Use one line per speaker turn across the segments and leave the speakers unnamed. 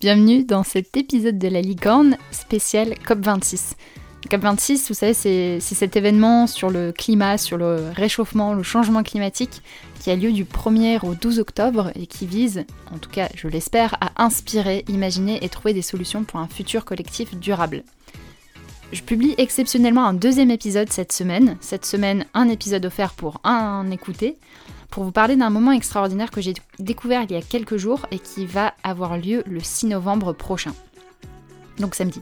Bienvenue dans cet épisode de la Licorne spécial COP26. COP26, vous savez, c'est cet événement sur le climat, sur le réchauffement, le changement climatique qui a lieu du 1er au 12 octobre et qui vise, en tout cas je l'espère, à inspirer, imaginer et trouver des solutions pour un futur collectif durable. Je publie exceptionnellement un deuxième épisode cette semaine. Cette semaine, un épisode offert pour un écouté, pour vous parler d'un moment extraordinaire que j'ai découvert il y a quelques jours et qui va avoir lieu le 6 novembre prochain. Donc samedi.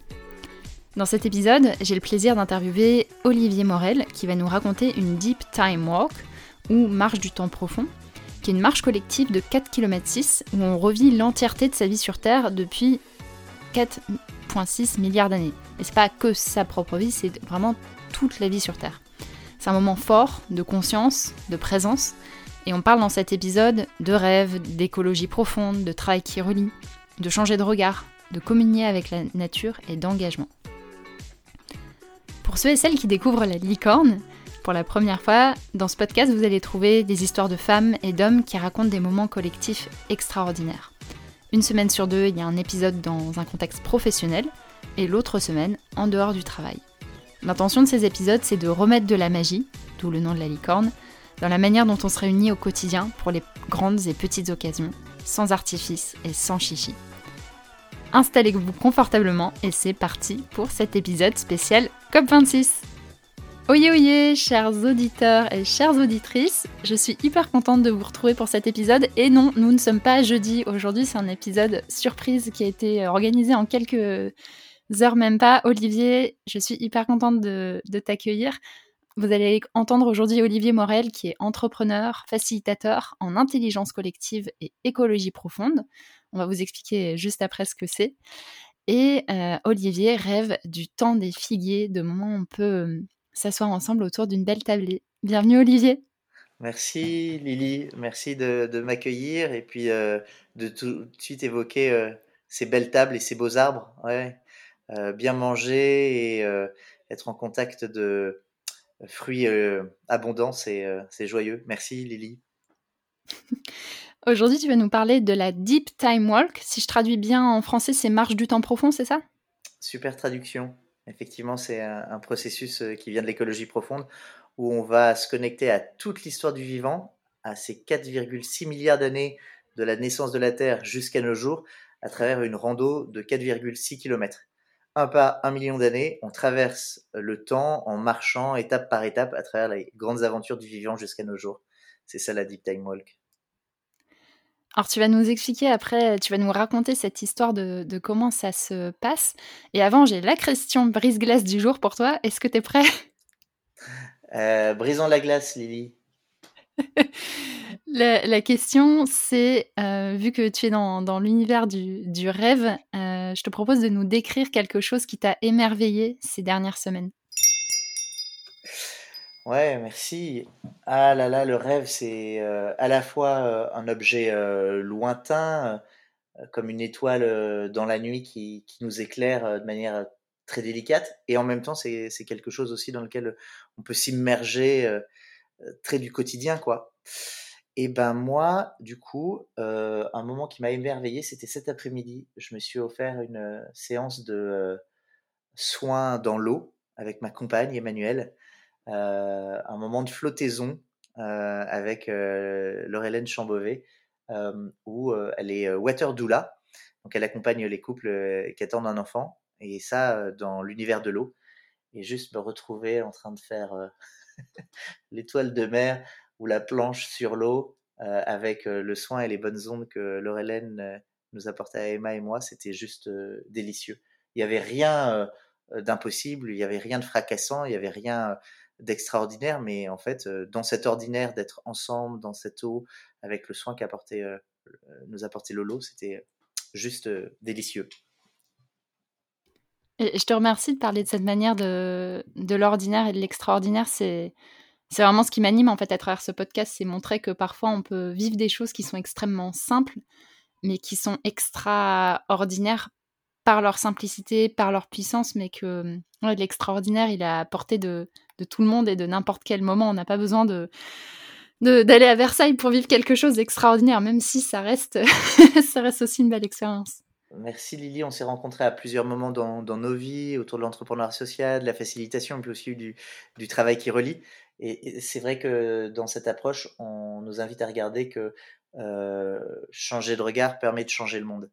Dans cet épisode, j'ai le plaisir d'interviewer Olivier Morel qui va nous raconter une Deep Time Walk ou marche du temps profond, qui est une marche collective de 4 km 6 où on revit l'entièreté de sa vie sur Terre depuis 4,6 milliards d'années. Et c'est pas que sa propre vie, c'est vraiment toute la vie sur Terre. C'est un moment fort de conscience, de présence, et on parle dans cet épisode de rêve, d'écologie profonde, de travail qui relie, de changer de regard, de communier avec la nature et d'engagement. Pour ceux et celles qui découvrent la licorne, pour la première fois, dans ce podcast, vous allez trouver des histoires de femmes et d'hommes qui racontent des moments collectifs extraordinaires. Une semaine sur deux, il y a un épisode dans un contexte professionnel et l'autre semaine en dehors du travail. L'intention de ces épisodes, c'est de remettre de la magie, d'où le nom de la licorne, dans la manière dont on se réunit au quotidien pour les grandes et petites occasions, sans artifice et sans chichi. Installez-vous confortablement et c'est parti pour cet épisode spécial COP26. Oyez oyez, chers auditeurs et chères auditrices, je suis hyper contente de vous retrouver pour cet épisode. Et non, nous ne sommes pas jeudi. Aujourd'hui, c'est un épisode surprise qui a été organisé en quelques heures, même pas. Olivier, je suis hyper contente de t'accueillir. Vous allez entendre aujourd'hui Olivier Morel, qui est entrepreneur, facilitateur en intelligence collective et écologie profonde. On va vous expliquer juste après ce que c'est. Et euh, Olivier rêve du temps des figuiers, de moments où on peut euh, s'asseoir ensemble autour d'une belle tablée. Bienvenue Olivier.
Merci Lily, merci de, m'accueillir et puis euh, de tout de suite évoquer ces belles tables et ces beaux arbres. Bien manger et être en contact de, fruits euh, abondants, euh, c'est joyeux. Merci Lily.
Aujourd'hui, tu vas nous parler de la Deep Time Walk. Si je traduis bien en français, c'est marche du temps profond, c'est ça?
Super traduction. Effectivement, c'est un, processus euh, qui vient de l'écologie profonde où on va se connecter à toute l'histoire du vivant, à ces 4,6 milliards d'années de la naissance de la Terre jusqu'à nos jours, à travers une rando de 4,6 km un pas, un million d'années, on traverse le temps en marchant étape par étape à travers les grandes aventures du vivant jusqu'à nos jours. C'est ça la Deep Time Walk.
Alors tu vas nous expliquer après, tu vas nous raconter cette histoire de, comment ça se passe. Et avant, j'ai la question brise-glace du jour pour toi. Est-ce que tu es prêt?
Euh, Brisons la glace, Lily.
La, question, c'est, euh, vu que tu es dans, l'univers du, rêve, euh, je te propose de nous décrire quelque chose qui t'a émerveillé ces dernières semaines.
Ouais, merci. Ah là là, le rêve, c'est euh, à la fois un objet lointain, comme une étoile dans la nuit qui, qui nous éclaire de manière très délicate, et en même temps, c'est quelque chose aussi dans lequel on peut s'immerger très du quotidien, quoi. Et ben moi, du coup, euh, un moment qui m'a émerveillé, c'était cet après-midi. Je me suis offert une euh, séance de euh, soins dans l'eau avec ma compagne Emmanuelle. un moment de flottaison avec Laurelène Chambovet, où elle est water doula. Donc elle accompagne les couples qui attendent un enfant. Et ça, dans l'univers de l'eau. Et juste me retrouver en train de faire l'étoile de mer ou la planche sur l'eau euh, avec euh, le soin et les bonnes ondes que Laurelène euh, nous apportait à Emma et moi, c'était juste délicieux. Il n'y avait rien d'impossible, il n'y avait rien de fracassant, il n'y avait rien d'extraordinaire, mais en fait, dans cet ordinaire d'être ensemble, dans cette eau, avec le soin qu'apportait, nous apportait Lolo, c'était juste délicieux.
Et je te remercie de parler de cette manière de, de l'ordinaire et de l'extraordinaire. C'est c'est vraiment ce qui m'anime en fait à travers ce podcast, c'est montrer que parfois on peut vivre des choses qui sont extrêmement simples, mais qui sont extraordinaires par leur simplicité, par leur puissance, mais que l'extraordinaire, il est à portée de, tout le monde et de n'importe quel moment. On n'a pas besoin de d'aller à Versailles pour vivre quelque chose d'extraordinaire, même si ça reste, ça reste aussi une belle expérience.
Merci Lily, on s'est rencontrés à plusieurs moments dans, nos vies, autour de l'entrepreneuriat social, de la facilitation, puis aussi du travail qui relie. Et, c'est vrai que dans cette approche, on nous invite à regarder que euh, changer de regard permet de changer le monde.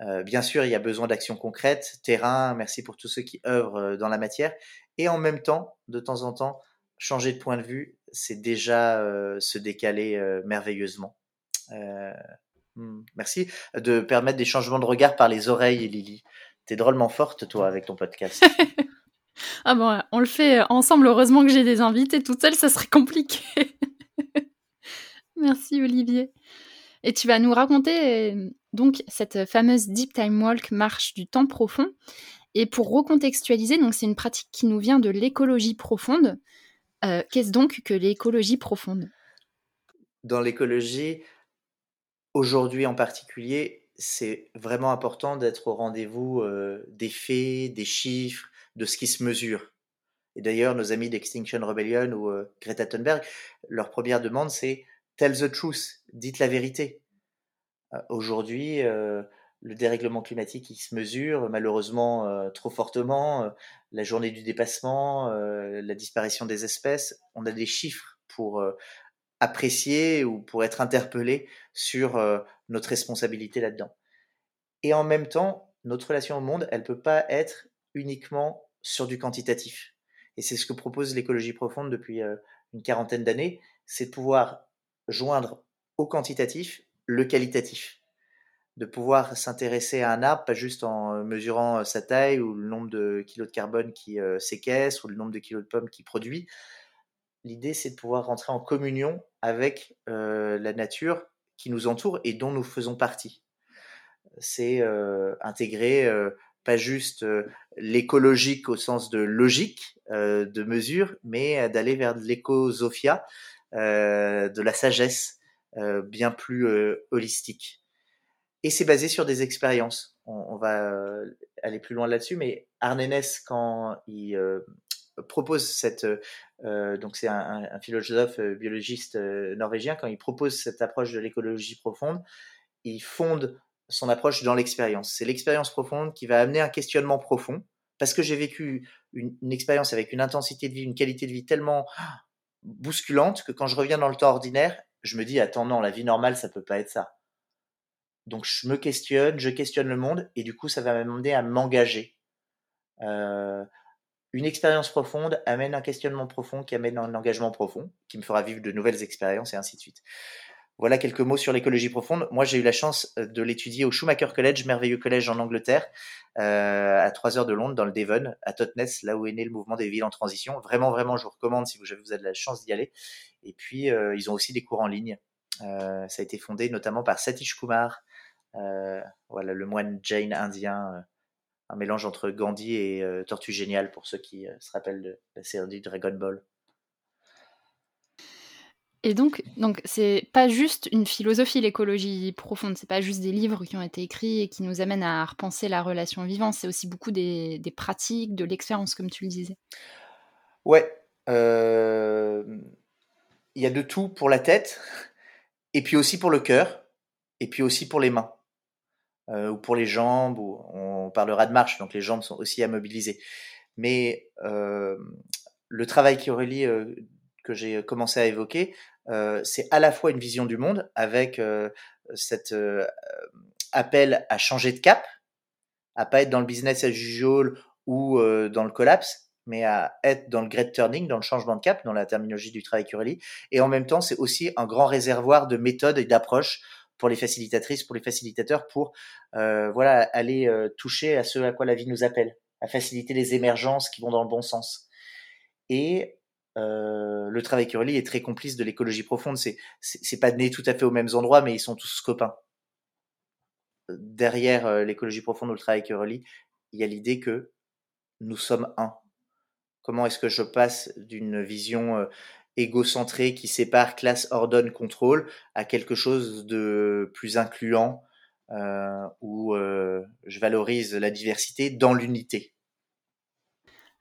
Euh, bien sûr, il y a besoin d'actions concrètes, terrain, merci pour tous ceux qui œuvrent euh, dans la matière. Et en même temps, de temps en temps, changer de point de vue, c'est déjà se décaler merveilleusement. Hmm, merci de permettre des changements de regard par les oreilles, Lily. T'es drôlement forte, toi, avec ton podcast.
ah bon, on le fait ensemble. Heureusement que j'ai des invités. Toute seule, ça serait compliqué. Merci, Olivier. Et tu vas nous raconter donc cette fameuse Deep Time Walk, marche du temps profond. Et pour recontextualiser, donc c'est une pratique qui nous vient de l'écologie profonde. Euh, qu'est-ce donc que l'écologie profonde?
Dans l'écologie, aujourd'hui en particulier, c'est vraiment important d'être au rendez-vous euh, des faits, des chiffres, de ce qui se mesure. Et d'ailleurs, nos amis d'Extinction Rebellion ou euh, Greta Thunberg, leur première demande, c'est Tell the truth, dites la vérité. Aujourd'hui, le dérèglement climatique, il se mesure malheureusement trop fortement. la journée du dépassement, la disparition des espèces, on a des chiffres pour apprécier ou pour être interpellé sur notre responsabilité là-dedans. Et en même temps, notre relation au monde, elle peut pas être uniquement sur du quantitatif. Et c'est ce que propose l'écologie profonde depuis une quarantaine d'années, c'est de pouvoir joindre au quantitatif le qualitatif de pouvoir s'intéresser à un arbre, pas juste en euh, mesurant euh, sa taille ou le nombre de kilos de carbone qui euh, séquestre ou le nombre de kilos de pommes qu'il produit. L'idée, c'est de pouvoir rentrer en communion avec la nature qui nous entoure et dont nous faisons partie. C'est intégrer pas juste l'écologique au sens de logique, de mesure, mais d'aller vers l'écosophia, de la sagesse bien plus holistique. Et c'est basé sur des expériences. On, va aller plus loin là-dessus, mais Arne quand il propose cette, euh, donc c'est un, philosophe biologiste norvégien, quand il propose cette approche de l'écologie profonde, il fonde son approche dans l'expérience. C'est l'expérience profonde qui va amener un questionnement profond, parce que j'ai vécu une, expérience avec une intensité de vie, une qualité de vie tellement bousculante que quand je reviens dans le temps ordinaire, je me dis attends non, la vie normale ça peut pas être ça. Donc je me questionne, je questionne le monde et du coup ça va m'amener à m'engager. Euh, une expérience profonde amène un questionnement profond qui amène un engagement profond, qui me fera vivre de nouvelles expériences et ainsi de suite. Voilà quelques mots sur l'écologie profonde. Moi, j'ai eu la chance euh, de l'étudier au Schumacher College, merveilleux collège en Angleterre, euh, à 3 heures de Londres, dans le Devon, à Totnes, là où est né le mouvement des villes en transition. Vraiment, vraiment, je vous recommande si vous avez de la chance d'y aller. Et puis, ils ont aussi des cours en ligne. ça a été fondé notamment par Satish Kumar, euh, voilà, le moine Jain indien, euh, un mélange entre Gandhi et euh, Tortue Géniale pour ceux qui se rappellent de la série Dragon Ball.
Et donc, donc c'est pas juste une philosophie l'écologie profonde, c'est pas juste des livres qui ont été écrits et qui nous amènent à repenser la relation vivante, c'est aussi beaucoup des, pratiques, de l'expérience, comme tu le disais.
Ouais, il y a de tout pour la tête, et puis aussi pour le cœur, et puis aussi pour les mains. Euh, ou pour les jambes, on parlera de marche, donc les jambes sont aussi à mobiliser. Mais euh, le travail qui relie euh, que j'ai commencé à évoquer, c'est à la fois une vision du monde avec cet appel à changer de cap, à pas être dans le business as usual ou dans le collapse, mais à être dans le great turning, dans le changement de cap, dans la terminologie du travail qui relie. Et en même temps, c'est aussi un grand réservoir de méthodes et d'approches pour les facilitatrices, pour les facilitateurs, pour euh, voilà aller euh, toucher à ce à quoi la vie nous appelle, à faciliter les émergences qui vont dans le bon sens. Et euh, le travail Curly est très complice de l'écologie profonde. C'est c'est pas né tout à fait aux mêmes endroits, mais ils sont tous copains. Derrière l'écologie profonde ou le travail Curly, il y a l'idée que nous sommes un. Comment est-ce que je passe d'une vision égocentré qui sépare classe, ordonne, contrôle à quelque chose de plus incluant euh, où euh, je valorise la diversité dans l'unité?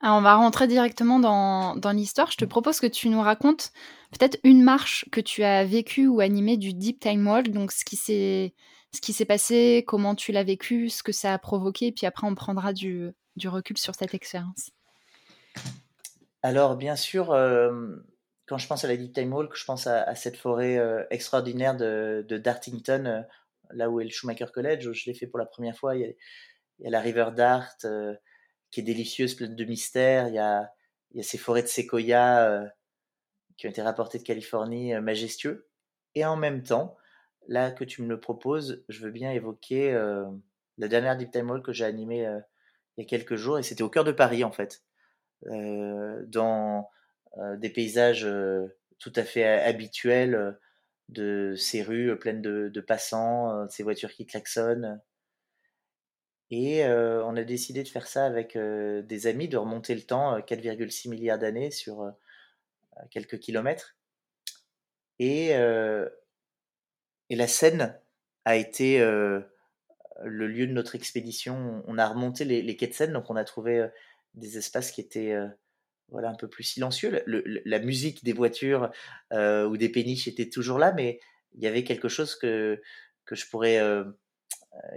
On va rentrer directement dans, dans l'histoire. Je te propose que tu nous racontes peut-être une marche que tu as vécue ou animée du Deep Time Walk, donc ce qui s'est ce qui s'est passé, comment tu l'as vécu, ce que ça a provoqué, puis après on prendra du, du recul sur cette expérience.
Alors bien sûr, euh, quand je pense à la Deep Time Walk, je pense à, cette forêt euh, extraordinaire de, Dartington, euh, là où est le Schumacher College, où je l'ai fait pour la première fois. Il y a, la River Dart, qui est délicieuse, pleine de mystères. Il y a, il y a ces forêts de séquoia qui ont été rapportées de Californie, majestueux. Et en même temps, là que tu me le proposes, je veux bien évoquer la dernière Deep Time Walk que j'ai animée il y a quelques jours, et c'était au cœur de Paris en fait, dans des paysages tout à fait habituels de ces rues pleines de, passants, de ces voitures qui klaxonnent. Et on a décidé de faire ça avec des amis, de remonter le temps 4,6 milliards d'années sur quelques kilomètres. Et, et la Seine a été le lieu de notre expédition. On a remonté les, quais de Seine, donc on a trouvé des espaces qui étaient voilà, un peu plus silencieux. la musique des voitures ou des péniches était toujours là, mais il y avait quelque chose que, que, je, pourrais,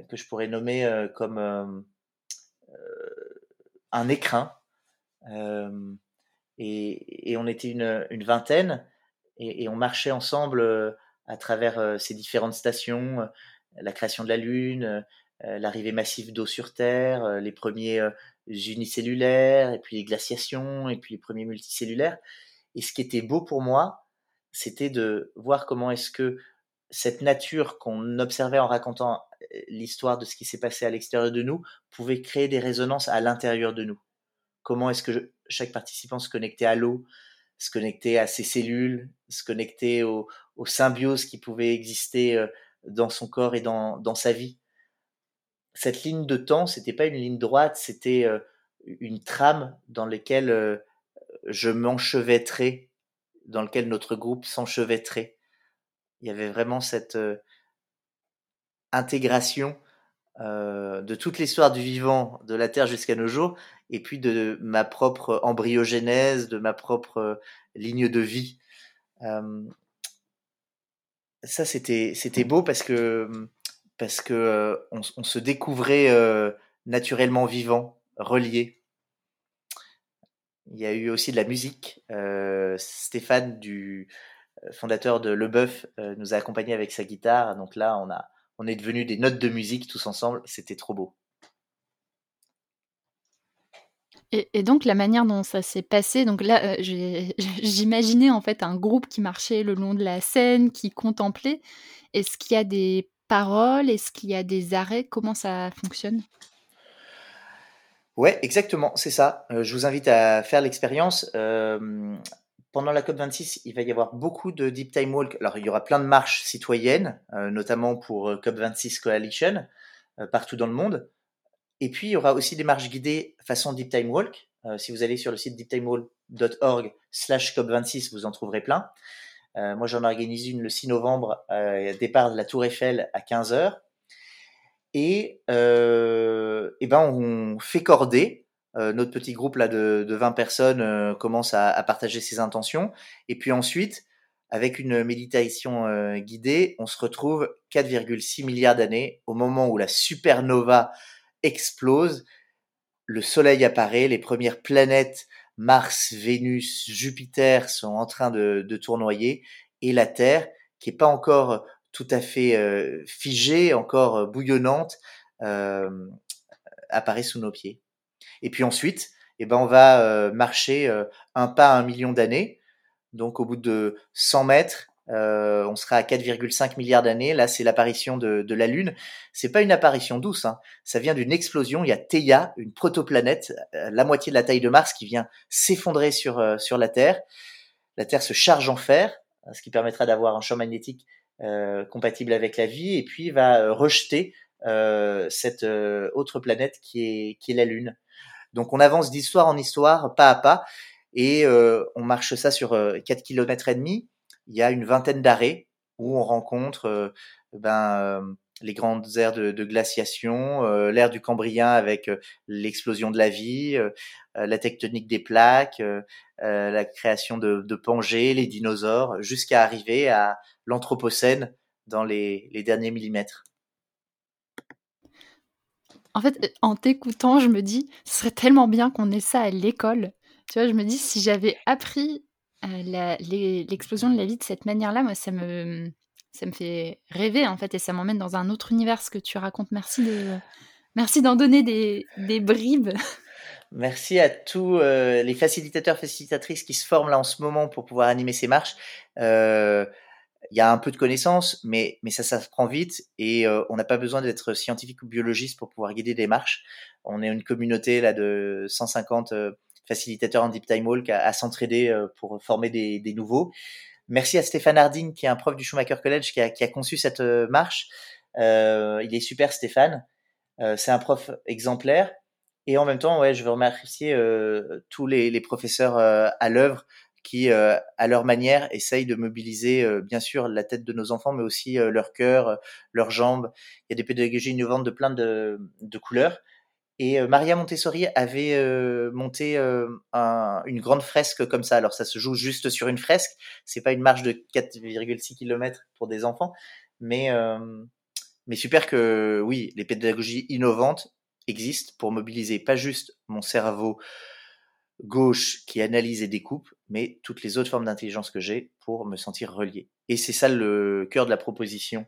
que je pourrais nommer comme un écrin. Et, on était une, une vingtaine et, et, on marchait ensemble à travers ces différentes stations, la création de la Lune, l'arrivée massive d'eau sur Terre, les premiers unicellulaires, et puis les glaciations, et puis les premiers multicellulaires. Et ce qui était beau pour moi, c'était de voir comment est-ce que cette nature qu'on observait en racontant l'histoire de ce qui s'est passé à l'extérieur de nous pouvait créer des résonances à l'intérieur de nous. Comment est-ce que chaque participant se connectait à l'eau, se connectait à ses cellules, se connectait aux, symbioses qui pouvaient exister dans son corps et dans, dans sa vie? Cette ligne de temps, c'était pas une ligne droite, c'était une trame dans laquelle je m'enchevêtrais, dans lequel notre groupe s'enchevêtrait. Il y avait vraiment cette intégration de toute l'histoire du vivant, de la Terre jusqu'à nos jours, et puis de ma propre embryogénèse, de ma propre ligne de vie. ça, c'était c'était beau parce que parce que on, se découvrait naturellement vivant, relié. Il y a eu aussi de la musique. Stéphane, du fondateur de Le Boeuf, nous a accompagnés avec sa guitare. Donc là, on, a, on est devenus des notes de musique tous ensemble. C'était trop beau.
Et, donc la manière dont ça s'est passé, donc là j'imaginais en fait un groupe qui marchait le long de la scène, qui contemplait. Est-ce qu'il y a des paroles? Est-ce qu'il y a des arrêts? Comment ça fonctionne?
Ouais, exactement, c'est ça. Euh, je vous invite à faire l'expérience. Euh, pendant la COP26, il va y avoir beaucoup de Deep Time Walk. Alors, il y aura plein de marches citoyennes, euh, notamment pour COP26 Coalition, partout dans le monde. Et puis, il y aura aussi des marches guidées façon Deep Time Walk. si vous allez sur le site deeptimewalk.org slash COP26, vous en trouverez plein. Euh, moi, j'en organise une le 6 novembre, euh, départ de la Tour Eiffel à 15h. Et, euh, et ben, on fait corder. Euh, notre petit groupe là de, de 20 personnes euh, commence à, partager ses intentions. Et puis ensuite, avec une méditation euh, guidée, on se retrouve 4,6 milliards d'années au moment où la supernova explose. Le Soleil apparaît, les premières planètes Mars, Vénus, Jupiter sont en train de, tournoyer et la Terre, qui est pas encore tout à fait figée, encore bouillonnante, apparaît sous nos pieds. Et puis ensuite, eh ben on va marcher un pas à un million d'années. Donc au bout de 100 mètres, euh, on sera à 4,5 milliards d'années. Là, c'est l'apparition de, la Lune. C'est pas une apparition douce. Hein. Ça vient d'une explosion. Il y a Theia, une protoplanète, euh, la moitié de la taille de Mars, qui vient s'effondrer sur euh, sur la Terre. La Terre se charge en fer, ce qui permettra d'avoir un champ magnétique compatible avec la vie, et puis va rejeter cette autre planète qui est qui est la Lune. Donc, on avance d'histoire en histoire, pas à pas, et on marche ça sur 4 km et demi il y a une vingtaine d'arrêts où on rencontre euh, ben, euh, les grandes aires de, glaciation, euh, l'ère du Cambrien avec l'explosion de la vie, la tectonique des plaques, la création de, de Pangée, les dinosaures, jusqu'à arriver à l'Anthropocène dans les, derniers millimètres.
En fait, en t'écoutant, je me dis, ce serait tellement bien qu'on ait ça à l'école. Tu vois, je me dis, si j'avais appris euh, l'explosion de la vie de cette manière-là, moi, ça me, ça me fait rêver, en fait, et ça m'emmène dans un autre univers, ce que tu racontes. Merci de, merci d'en donner des, des bribes.
Merci à tous euh, les facilitateurs, facilitatrices qui se forment là en ce moment pour pouvoir animer ces marches. Euh, il y a un peu de connaissances, mais, mais ça, ça se prend vite et euh, on n'a pas besoin d'être scientifique ou biologiste pour pouvoir guider des marches. On est une communauté là de 150 euh, facilitateurs en Deep Time Walk à, s'entraider euh, pour former des, des, nouveaux. Merci à Stéphane Harding, qui est un prof du Schumacher College, qui a, qui a conçu cette marche. il est super, Stéphane. C'est un prof exemplaire. Et en même temps, ouais, je veux remercier tous les, les professeurs à l'œuvre qui, euh, à leur manière, essayent de mobiliser, euh, bien sûr, la tête de nos enfants, mais aussi euh, leur cœur, leurs jambes. Il y a des pédagogies innovantes de plein de, couleurs. Et Maria Montessori avait monté un, une grande fresque comme ça. Alors ça se joue juste sur une fresque. C'est pas une marche de 4,6 km pour des enfants, mais mais super que oui, les pédagogies innovantes existent pour mobiliser pas juste mon cerveau gauche qui analyse et découpe, mais toutes les autres formes d'intelligence que j'ai pour me sentir relié. Et c'est ça le cœur de la proposition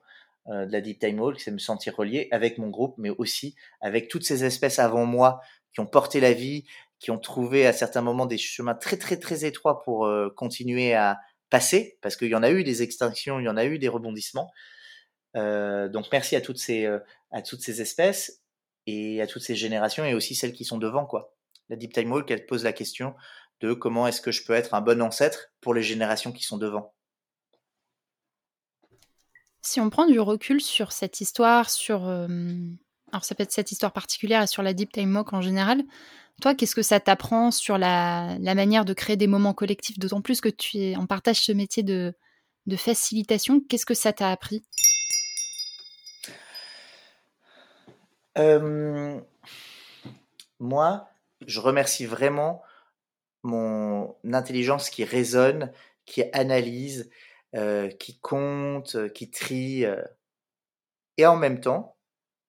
euh, de la Deep Time Walk, c'est me sentir relié avec mon groupe, mais aussi avec toutes ces espèces avant moi qui ont porté la vie, qui ont trouvé à certains moments des chemins très très très étroits pour euh, continuer à passer, parce qu'il y en a eu des extinctions, il y en a eu des rebondissements. Euh, donc merci à toutes ces à toutes ces espèces et à toutes ces générations et aussi celles qui sont devant quoi la Deep Time Walk, elle pose la question de comment est-ce que je peux être un bon ancêtre pour les générations qui sont devant.
Si on prend du recul sur cette histoire, sur euh, alors ça peut être cette histoire particulière et sur la Deep Time Walk en général, toi, qu'est-ce que ça t'apprend sur la, manière de créer des moments collectifs, d'autant plus que tu es en partage ce métier de, de facilitation, qu'est-ce que ça t'a appris?
Euh, Moi, je remercie vraiment mon intelligence qui résonne, qui analyse, euh, qui compte, euh, qui trie. Euh. et en même temps,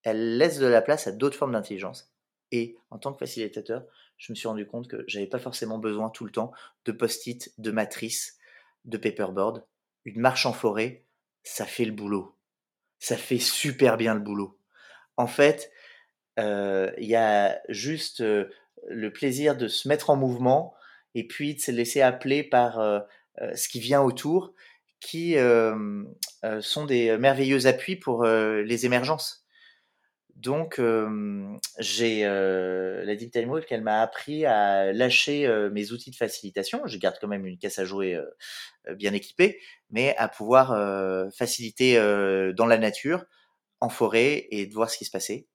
elle laisse de la place à d'autres formes d'intelligence. Et en tant que facilitateur, je me suis rendu compte que j'avais pas forcément besoin tout le temps de post-it, de matrices, de paperboard. Une marche en forêt, ça fait le boulot. Ça fait super bien le boulot. En fait, il y a juste le plaisir de se mettre en mouvement et puis de se laisser appeler par euh, euh, ce qui vient autour, qui euh, sont des merveilleux appuis pour les émergences. Donc, j'ai la Deep Time Walk, elle m'a appris à lâcher mes outils de facilitation. Je garde quand même une caisse à jouer bien équipée, mais à pouvoir faciliter dans la nature, en forêt, et de voir ce qui se passait.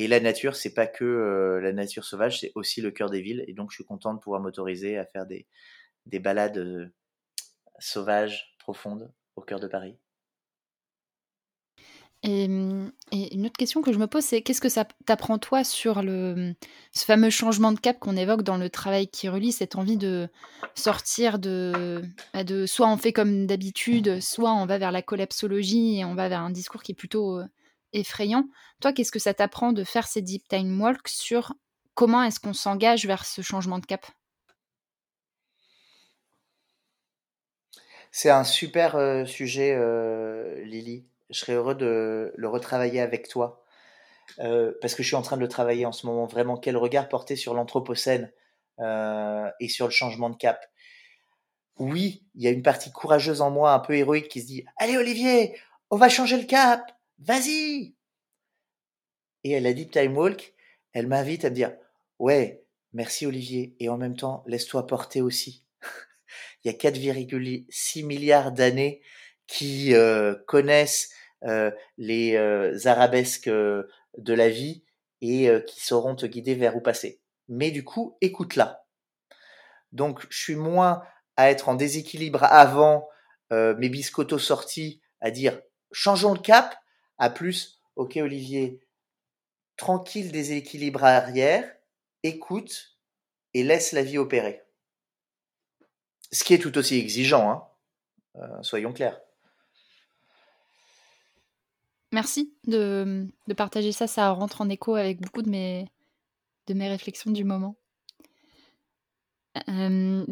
Et la nature, c'est pas que euh, la nature sauvage, c'est aussi le cœur des villes. Et donc, je suis content de pouvoir m'autoriser à faire des, des balades euh, sauvages, profondes, au cœur de Paris.
Et, une autre question que je me pose, c'est qu'est-ce que ça t'apprend toi sur ce fameux changement de cap qu'on évoque dans le travail qui relie, cette envie de sortir de, bah, de soit on fait comme d'habitude, soit on va vers la collapsologie et on va vers un discours qui est plutôt euh, effrayant. Toi, qu'est-ce que ça t'apprend de faire ces deep time walks sur comment est-ce qu'on s'engage vers ce changement de cap?
C'est un super euh, sujet, euh, Lily. Je serais heureux de le retravailler avec toi. Euh, parce que je suis en train de le travailler en ce moment. Vraiment, quel regard porter sur l'Anthropocène et sur le changement de cap? Oui, il y a une partie courageuse en moi, un peu héroïque, qui se dit Allez, Olivier, on va changer le cap vas-y Et elle a dit Time Walk, elle m'invite à me dire, ouais, merci Olivier, et en même temps, laisse-toi porter aussi. Il y a 4,6 milliards d'années qui euh, connaissent euh, les euh, arabesques de la vie et qui sauront te guider vers où passer. Mais du coup, écoute-la. Donc, je suis moins à être en déséquilibre avant mes biscottos sortis, à dire changeons le cap, à plus, ok Olivier, tranquille des équilibres arrière, écoute et laisse la vie opérer. Ce qui est tout aussi exigeant, hein euh, soyons clairs.
Merci de, partager ça. Ça rentre en écho avec beaucoup de mes, de mes réflexions du moment. Euh,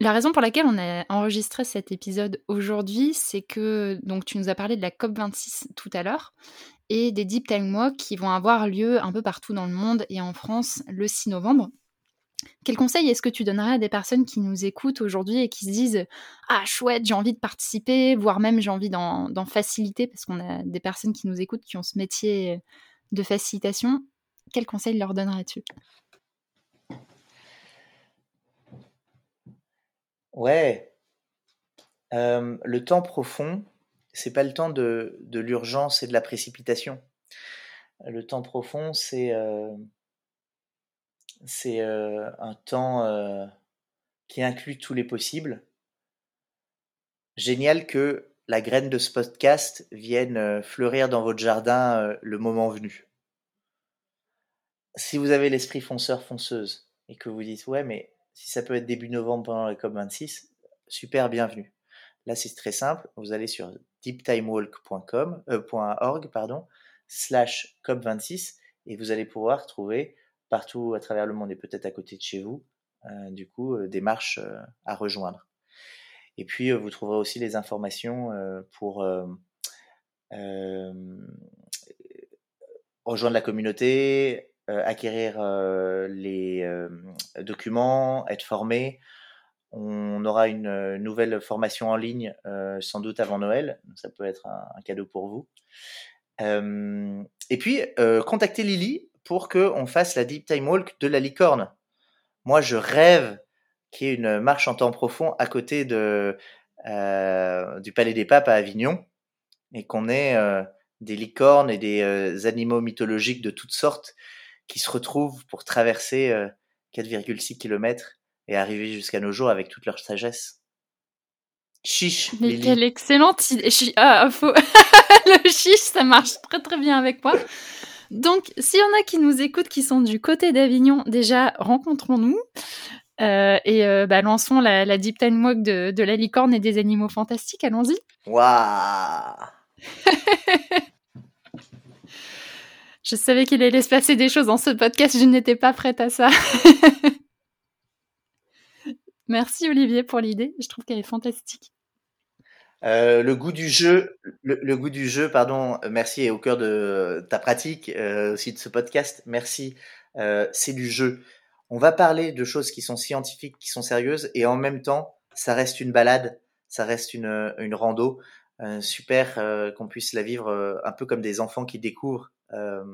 la raison pour laquelle on a enregistré cet épisode aujourd'hui, c'est que donc tu nous as parlé de la COP26 tout à l'heure et des Deep Time Walks qui vont avoir lieu un peu partout dans le monde et en France le 6 novembre. Quel conseil est-ce que tu donnerais à des personnes qui nous écoutent aujourd'hui et qui se disent Ah, chouette, j'ai envie de participer, voire même j'ai envie d'en faciliter, parce qu'on a des personnes qui nous écoutent qui ont ce métier de facilitation. Quel conseil leur donnerais-tu?
Ouais. le temps profond, c'est pas le temps de, l'urgence et de la précipitation. Le temps profond, c'est c'est un temps qui inclut tous les possibles. Génial que la graine de ce podcast vienne fleurir dans votre jardin le moment venu. Si vous avez l'esprit fonceur, fonceuse, et que vous dites ouais, mais si ça peut être début novembre pendant la COP26, super, bienvenue. Là, c'est très simple. Vous allez sur deeptimewalk.com, euh, pardon, slash COP26 et vous allez pouvoir trouver partout à travers le monde et peut-être à côté de chez vous, euh, du coup, euh, des marches à rejoindre. Et puis, vous trouverez aussi les informations pour rejoindre la communauté, acquérir euh, les euh, documents, être formé. On aura une nouvelle formation en ligne, sans doute avant Noël. Ça peut être un, cadeau pour vous. et puis, contactez Lily pour qu'on fasse la Deep Time Walk de la licorne. Moi, je rêve qu'il y ait une marche en temps profond à côté du Palais des Papes à Avignon et qu'on ait des licornes et des animaux mythologiques de toutes sortes qui se retrouvent pour traverser 4,6 euh, km et arriver jusqu'à nos jours avec toute leur sagesse. Chiche.
Mais quelle excellente idée. Ah, faux. le chiche, ça marche très très bien avec moi. Donc, s'il y en a qui nous écoutent, qui sont du côté d'Avignon, déjà, rencontrons-nous. Euh, et euh, bah, lançons la, Deep Time Walk de, de, la licorne et des animaux fantastiques. Allons-y.
Waouh
Je savais qu'il allait se passer des choses dans ce podcast, je n'étais pas prête à ça. Merci Olivier pour l'idée, je trouve qu'elle est fantastique.
Euh, le goût du jeu, le, goût du jeu, pardon, merci est au cœur de ta pratique euh, aussi de ce podcast. Merci, euh, c'est du jeu. On va parler de choses qui sont scientifiques, qui sont sérieuses, et en même temps, ça reste une balade, ça reste une, une rando. super qu'on puisse la vivre un peu comme des enfants qui découvrent euh,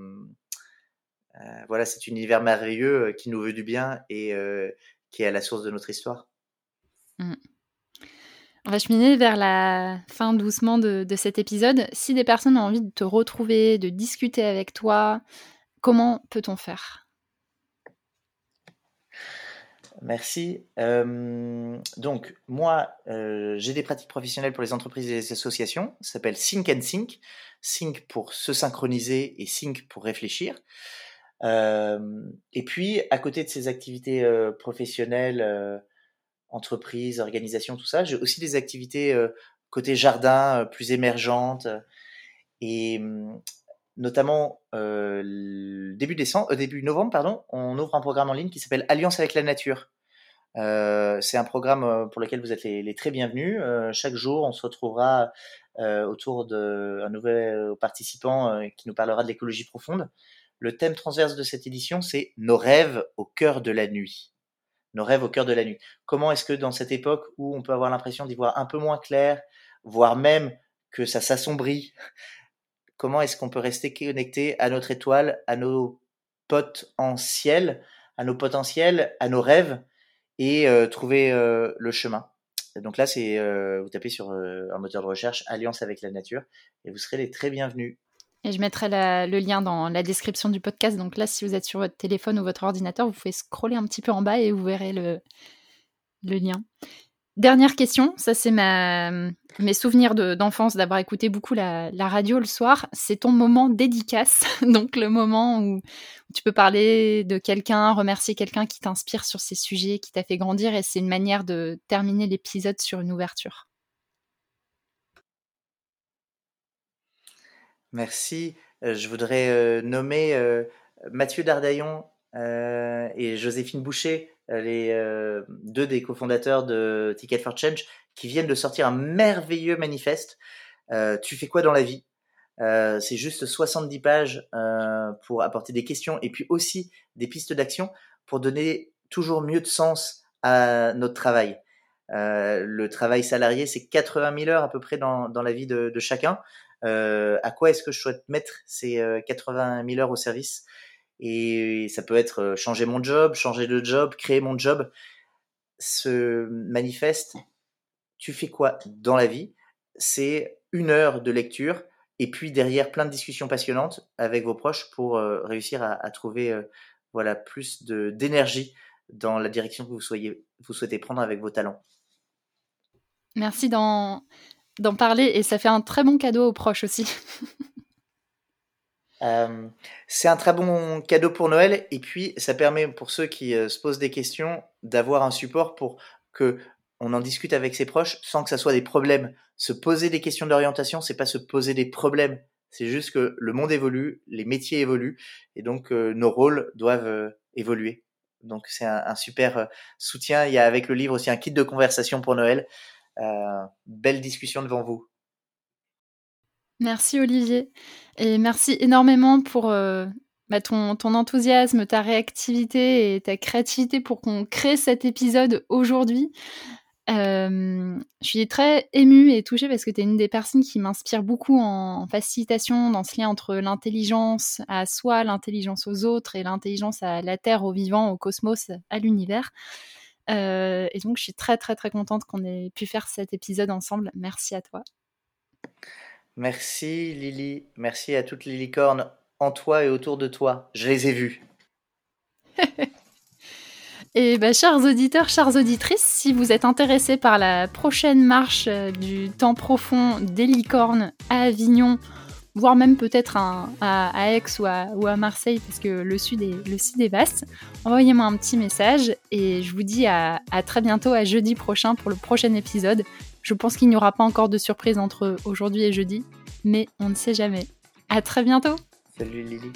euh, voilà, cet univers merveilleux euh, qui nous veut du bien et qui est à la source de notre histoire.
Mmh. On va cheminer vers la fin doucement de, cet épisode. Si des personnes ont envie de te retrouver, de discuter avec toi, comment peut-on faire?
Merci. donc, moi, j'ai des pratiques professionnelles pour les entreprises et les associations. Ça s'appelle Sync and Sync. Sync pour se synchroniser et Sync pour réfléchir. et puis, à côté de ces activités professionnelles, entreprises, organisations, tout ça, j'ai aussi des activités côté jardin plus émergentes. Et notamment début décembre, début novembre, pardon, on ouvre un programme en ligne qui s'appelle Alliance avec la nature. Euh, c'est un programme euh, pour lequel vous êtes les, très bienvenus. Euh, chaque jour, on se retrouvera autour d'un nouvel participant qui nous parlera de l'écologie profonde. Le thème transverse de cette édition, c'est nos rêves au cœur de la nuit. Nos rêves au cœur de la nuit. Comment est-ce que dans cette époque où on peut avoir l'impression d'y voir un peu moins clair, voire même que ça s'assombrit, comment est-ce qu'on peut rester connecté à notre étoile, à nos potes en ciel, à nos potentiels, à nos rêves? Et euh, trouver euh, le chemin. donc là, c'est euh, vous tapez sur un moteur de recherche Alliance avec la nature et vous serez les très bienvenus.
Et je mettrai le lien dans la description du podcast. Donc là, si vous êtes sur votre téléphone ou votre ordinateur, vous pouvez scroller un petit peu en bas et vous verrez le, le lien. Dernière question, ça c'est mes souvenirs d'enfance d'avoir écouté beaucoup la, radio le soir. C'est ton moment dédicace, donc le moment où, tu peux parler de quelqu'un, remercier quelqu'un qui t'inspire sur ces sujets, qui t'a fait grandir, et c'est une manière de terminer l'épisode sur une ouverture.
Merci. je voudrais nommer Mathieu Dardaillon et Joséphine Boucher, les deux des cofondateurs de Ticket for Change, qui viennent de sortir un merveilleux manifeste. tu fais quoi dans la vie? C'est juste 70 pages pour apporter des questions et puis aussi des pistes d'action pour donner toujours mieux de sens à notre travail. Euh, le travail salarié, c'est 80 000 heures à peu près dans, la vie de, de chacun. Euh, à quoi est-ce que je souhaite mettre ces 80 euh, 000 heures au service? Et ça peut être changer mon job, changer de job, créer mon job. Ce manifeste, tu fais quoi dans la vie? C'est une heure de lecture et puis derrière plein de discussions passionnantes avec vos proches pour réussir à, trouver voilà plus de d'énergie dans la direction que vous, soyez, vous souhaitez prendre avec vos talents.
Merci d'en, parler et ça fait un très bon cadeau aux proches aussi.
Euh, c'est un très bon cadeau pour Noël et puis ça permet pour ceux qui euh, se posent des questions d'avoir un support pour que on en discute avec ses proches sans que ça soit des problèmes. Se poser des questions d'orientation, c'est pas se poser des problèmes. C'est juste que le monde évolue, les métiers évoluent et donc euh, nos rôles doivent évoluer. Donc c'est un, super soutien. Il y a avec le livre aussi un kit de conversation pour Noël. Belle discussion devant vous.
Merci Olivier. Et merci énormément pour euh, bah, ton, enthousiasme, ta réactivité et ta créativité pour qu'on crée cet épisode aujourd'hui je suis très émue et touchée parce que tu es une des personnes qui m'inspire beaucoup en, facilitation dans ce lien entre l'intelligence à soi, l'intelligence aux autres et l'intelligence à la Terre, au vivant, au cosmos, à l'univers. et donc, je suis très, très, très contente qu'on ait pu faire cet épisode ensemble. Merci à toi.
Merci Lily. Merci à toutes les licornes en toi et autour de toi. Je les ai vues.
Et bah, chers auditeurs, chères auditrices, si vous êtes intéressés par la prochaine marche euh, du temps profond des licornes à Avignon, voire même peut-être à, Aix ou à, Marseille, parce que le sud est, le sud vaste, envoyez-moi un petit message et je vous dis à très bientôt, à jeudi prochain pour le prochain épisode. Je pense qu'il n'y aura pas encore de surprise entre aujourd'hui et jeudi, mais on ne sait jamais. À très bientôt
Salut Lily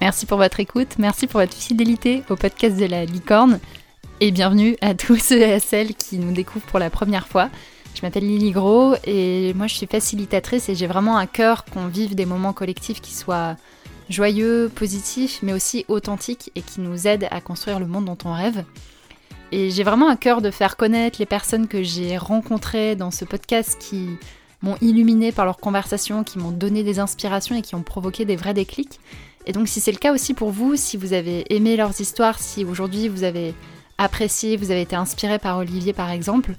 Merci pour votre écoute, merci pour votre fidélité au podcast de la licorne et bienvenue à tous ceux et à celles qui nous découvrent pour la première fois. Je m'appelle Lily Gros et moi je suis facilitatrice et j'ai vraiment un cœur qu'on vive des moments collectifs qui soient joyeux, positifs, mais aussi authentiques et qui nous aident à construire le monde dont on rêve. Et j'ai vraiment un cœur de faire connaître les personnes que j'ai rencontrées dans ce podcast qui m'ont illuminé par leurs conversations, qui m'ont donné des inspirations et qui ont provoqué des vrais déclics. Et donc si c'est le cas aussi pour vous, si vous avez aimé leurs histoires, si aujourd'hui vous avez apprécié, vous avez été inspiré par Olivier par exemple,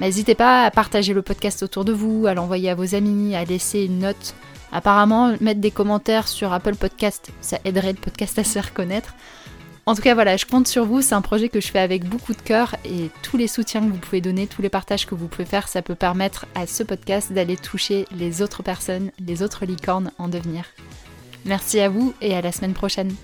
n'hésitez pas à partager le podcast autour de vous, à l'envoyer à vos amis, à laisser une note. Apparemment, mettre des commentaires sur Apple Podcast, ça aiderait le podcast à se reconnaître. En tout cas, voilà, je compte sur vous. C'est un projet que je fais avec beaucoup de cœur et tous les soutiens que vous pouvez donner, tous les partages que vous pouvez faire, ça peut permettre à ce podcast d'aller toucher les autres personnes, les autres licornes en devenir. Merci à vous et à la semaine prochaine.